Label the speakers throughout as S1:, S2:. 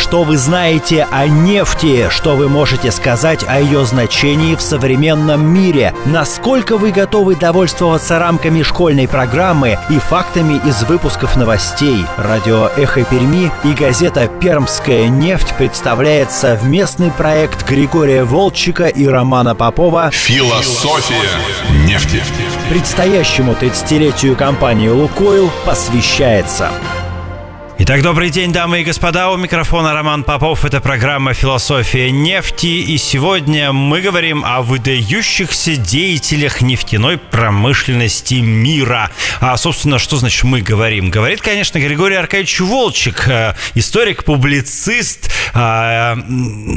S1: Что вы знаете о нефти? Что вы можете сказать о ее значении в современном мире? Насколько вы готовы довольствоваться рамками школьной программы и фактами из выпусков новостей? Радио «Эхо Перми» и газета «Пермская нефть» представляет совместный проект Григория Волчика и Романа Попова
S2: «Философия нефти».
S1: Предстоящему 30-летию компании «Лукойл» посвящается –
S3: Итак, добрый день, дамы и господа. У микрофона Роман Попов. Это программа «Философия нефти». И сегодня мы говорим о выдающихся деятелях нефтяной промышленности мира. А, собственно, что значит «мы говорим»? Говорит, конечно, Григорий Аркадьевич Волчек, э, историк, публицист, э,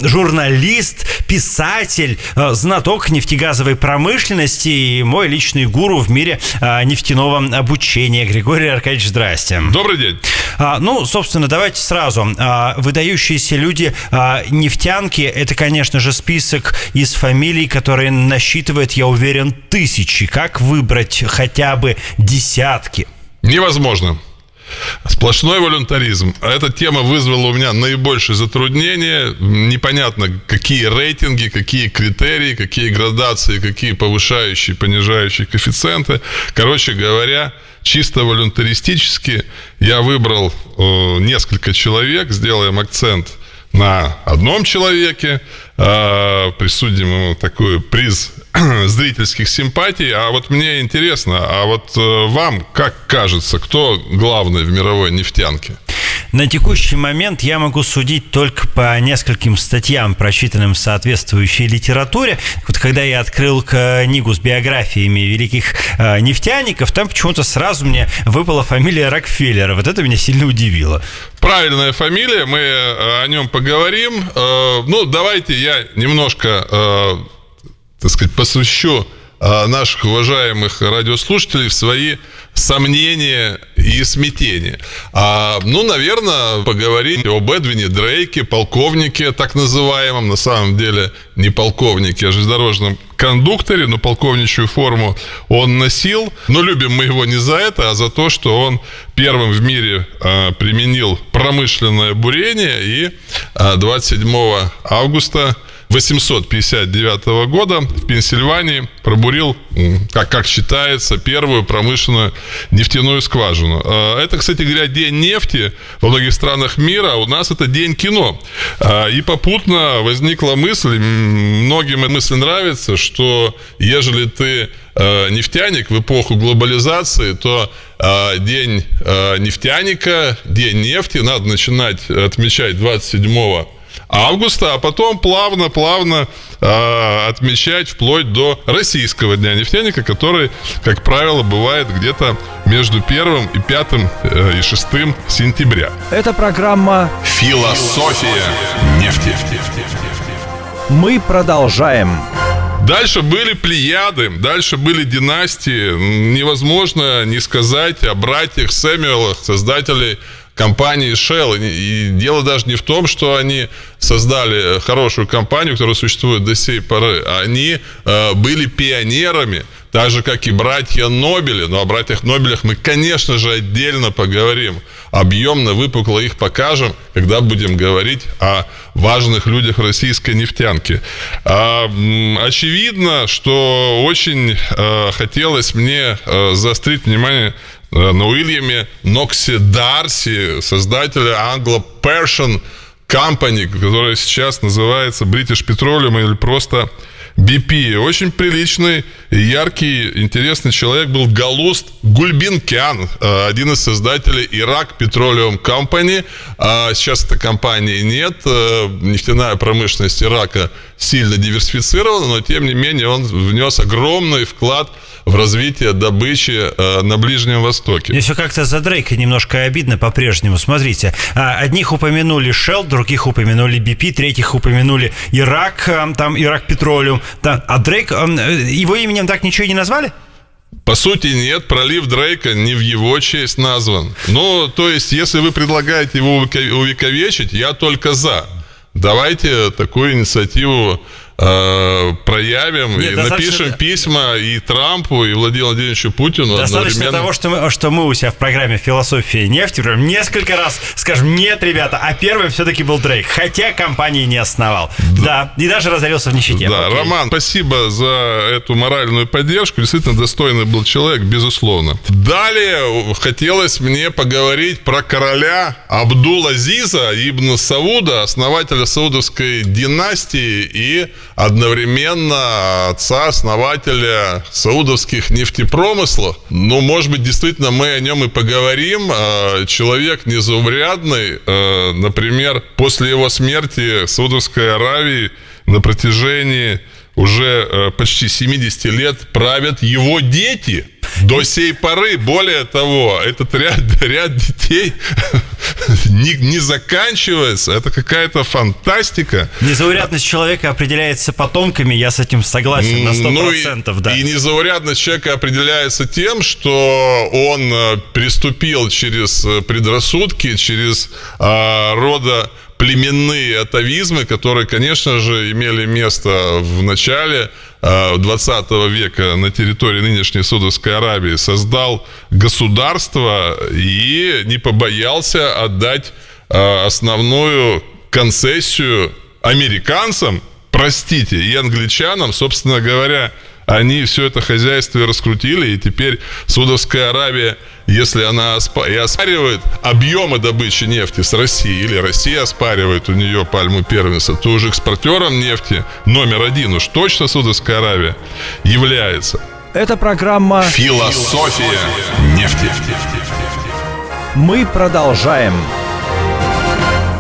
S3: журналист, писатель, э, знаток нефтегазовой промышленности и мой личный гуру в мире нефтяного обучения. Григорий Аркадьевич, здрасте.
S2: Добрый день.
S3: А, ну, ну, собственно, давайте сразу. А, выдающиеся люди, а, нефтянки, это, конечно же, список из фамилий, которые насчитывает, я уверен, тысячи. Как выбрать хотя бы десятки?
S2: Невозможно. Сплошной волюнтаризм. А эта тема вызвала у меня наибольшее затруднение. Непонятно, какие рейтинги, какие критерии, какие градации, какие повышающие, понижающие коэффициенты. Короче говоря, чисто волюнтаристически я выбрал э, несколько человек, сделаем акцент на одном человеке, э, присудим ему такой приз зрительских симпатий. А вот мне интересно, а вот э, вам как кажется, кто главный в мировой нефтянке?
S3: На текущий момент я могу судить только по нескольким статьям, прочитанным в соответствующей литературе. Вот когда я открыл книгу с биографиями великих э, нефтяников, там почему-то сразу мне выпала фамилия Рокфеллера. Вот это меня сильно удивило.
S2: Правильная фамилия, мы э, о нем поговорим. Э, ну, давайте я немножко, э, так сказать, посвящу наших уважаемых радиослушателей в свои сомнения и смятения. А, ну, наверное, поговорить об Эдвине Дрейке, полковнике так называемом, на самом деле не полковнике, а железнодорожном кондукторе, но полковничью форму он носил. Но любим мы его не за это, а за то, что он первым в мире а, применил промышленное бурение и а, 27 августа 859 года в Пенсильвании пробурил, как, как считается, первую промышленную нефтяную скважину. А, это, кстати говоря, день нефти во многих странах мира, а у нас это день кино. А, и попутно возникла мысль, многим эта мысль нравится, что ежели ты нефтяник в эпоху глобализации, то день нефтяника, день нефти надо начинать отмечать 27 августа, а потом плавно-плавно э, отмечать вплоть до российского дня нефтяника, который, как правило, бывает где-то между первым и пятым э, и шестым сентября.
S1: Это программа
S2: «Философия нефти».
S1: Мы продолжаем.
S2: Дальше были плеяды, дальше были династии. Невозможно не сказать о братьях Сэмюэлах, создателей компании Shell. И дело даже не в том, что они создали хорошую компанию, которая существует до сей поры. Они э, были пионерами, так же, как и братья Нобели. Но о братьях Нобелях мы, конечно же, отдельно поговорим. Объемно, выпукло их покажем, когда будем говорить о важных людях российской нефтянки. А, очевидно, что очень э, хотелось мне э, заострить внимание на Уильяме Ноксе Дарси, создателя Anglo-Persian Company, которая сейчас называется British Petroleum или просто BP. Очень приличный, яркий, интересный человек был Галуст Гульбинкян, э, один из создателей Ирак Petroleum Company. А сейчас этой компании нет. Э, нефтяная промышленность Ирака сильно диверсифицирована, но тем не менее он внес огромный вклад в развитие добычи э, на Ближнем Востоке.
S3: Все как-то за Дрейка немножко обидно по-прежнему. Смотрите, а, одних упомянули Shell, других упомянули BP, третьих упомянули Ирак, там Ирак Петролиум. А Дрейк, его именем так ничего и не назвали?
S2: По сути, нет, пролив Дрейка не в его честь назван. Ну, то есть, если вы предлагаете его увековечить, я только за. Давайте такую инициативу э, проявим
S3: Нет,
S2: и напишем письма и Трампу, и Владимиру Владимировичу Путину
S3: Достаточно
S2: одновременно.
S3: того, что мы, что мы у себя в программе «Философия нефти» прям несколько раз скажем «нет, ребята», а первым все-таки был Дрейк, хотя компании не основал. Да, и даже разорился в нищете.
S2: Да,
S3: Окей.
S2: Роман, спасибо за эту моральную поддержку. Действительно достойный был человек, безусловно. Далее хотелось мне поговорить про короля Абдул-Азиза ибн Сауда, основателя саудовской династии и одновременно отца-основателя саудовских нефтепромыслов. Ну, может быть, действительно мы о нем и поговорим. А, Человек незаурядный. А, Например, после его смерти Саудовской Аравии на протяжении уже э, почти 70 лет правят его дети. До сей поры, более того, этот ряд, ряд детей не, не заканчивается. Это какая-то фантастика.
S3: Незаурядность человека определяется потомками, я с этим согласен на 100%,
S2: Ну и,
S3: да.
S2: и незаурядность человека определяется тем, что он э, переступил через э, предрассудки, через а, рода племенные атовизмы, которые, конечно же, имели место в начале 20 века на территории нынешней Саудовской Аравии, создал государство и не побоялся отдать э, основную концессию американцам, простите, и англичанам, собственно говоря, они все это хозяйство раскрутили, и теперь Саудовская Аравия, если она оспа- и оспаривает объемы добычи нефти с Россией, или Россия оспаривает у нее пальму первенства, то уже экспортером нефти номер один уж точно Саудовская Аравия является.
S1: Это программа
S2: Философия нефти.
S1: «Мы продолжаем».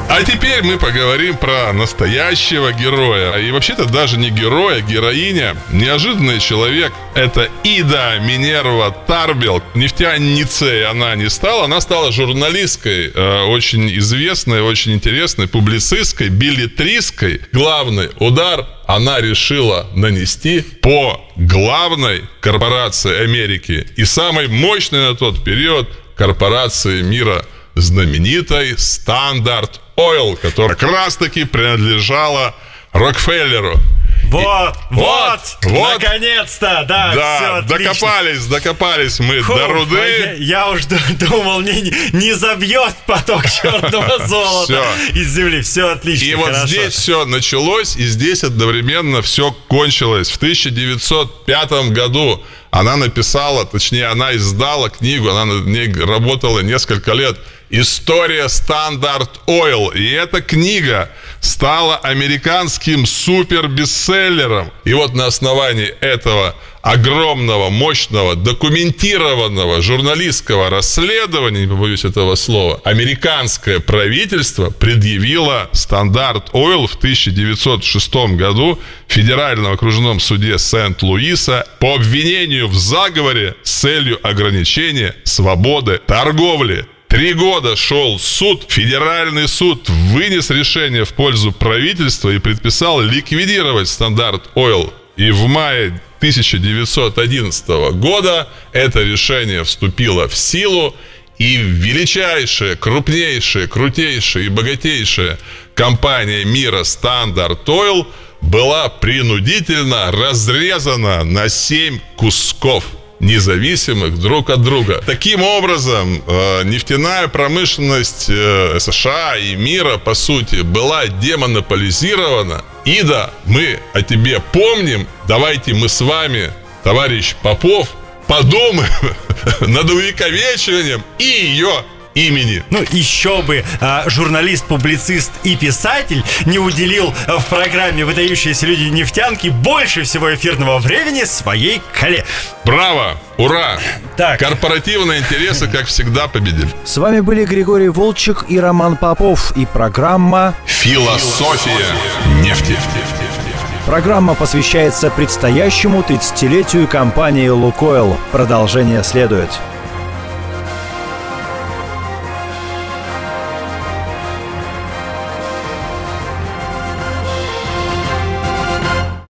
S2: А теперь мы поговорим про настоящего героя. И вообще-то даже не героя, героиня. Неожиданный человек. Это Ида Минерва Тарбел. Нефтяницей она не стала. Она стала журналисткой. э, очень известной, очень интересной, публицистской, билетристской. Главный удар она решила нанести по главной корпорации Америки и самой мощной на тот период корпорации мира знаменитой Standard Oil, которая как раз таки принадлежала Рокфеллеру.
S3: Вот, вот,
S2: вот.
S3: наконец-то, да,
S2: Да,
S3: все отлично.
S2: докопались, докопались мы
S3: Фу,
S2: до
S3: а
S2: руды.
S3: Я, я уж ду- думал, не, не забьет поток черного золота из земли. Все отлично.
S2: И вот здесь все началось, и здесь одновременно все кончилось. В 1905 году она написала, точнее, она издала книгу, она над ней работала несколько лет. История Стандарт Ойл. И эта книга стала американским супер-бестселлером. И вот на основании этого огромного, мощного, документированного журналистского расследования, не побоюсь этого слова, американское правительство предъявило стандарт Ойл в 1906 году в Федеральном окружном суде Сент-Луиса по обвинению в заговоре с целью ограничения свободы торговли. Три года шел суд. Федеральный суд вынес решение в пользу правительства и предписал ликвидировать стандарт Ойл. И в мае 1911 года это решение вступило в силу, и величайшая, крупнейшая, крутейшая и богатейшая компания мира Стандарт Ойл была принудительно разрезана на 7 кусков независимых друг от друга. Таким образом, э, нефтяная промышленность э, США и мира, по сути, была демонополизирована. Ида, мы о тебе помним. Давайте мы с вами, товарищ Попов, подумаем над увековечиванием и ее имени.
S3: Ну, еще бы а, журналист, публицист и писатель не уделил а, в программе «Выдающиеся люди нефтянки» больше всего эфирного времени своей коле.
S2: Браво! Ура!
S3: Так.
S2: Корпоративные интересы, как всегда, победили.
S1: С вами были Григорий Волчек и Роман Попов и программа
S2: Философия нефти.
S1: Программа посвящается предстоящему 30-летию компании «Лукойл». Продолжение следует.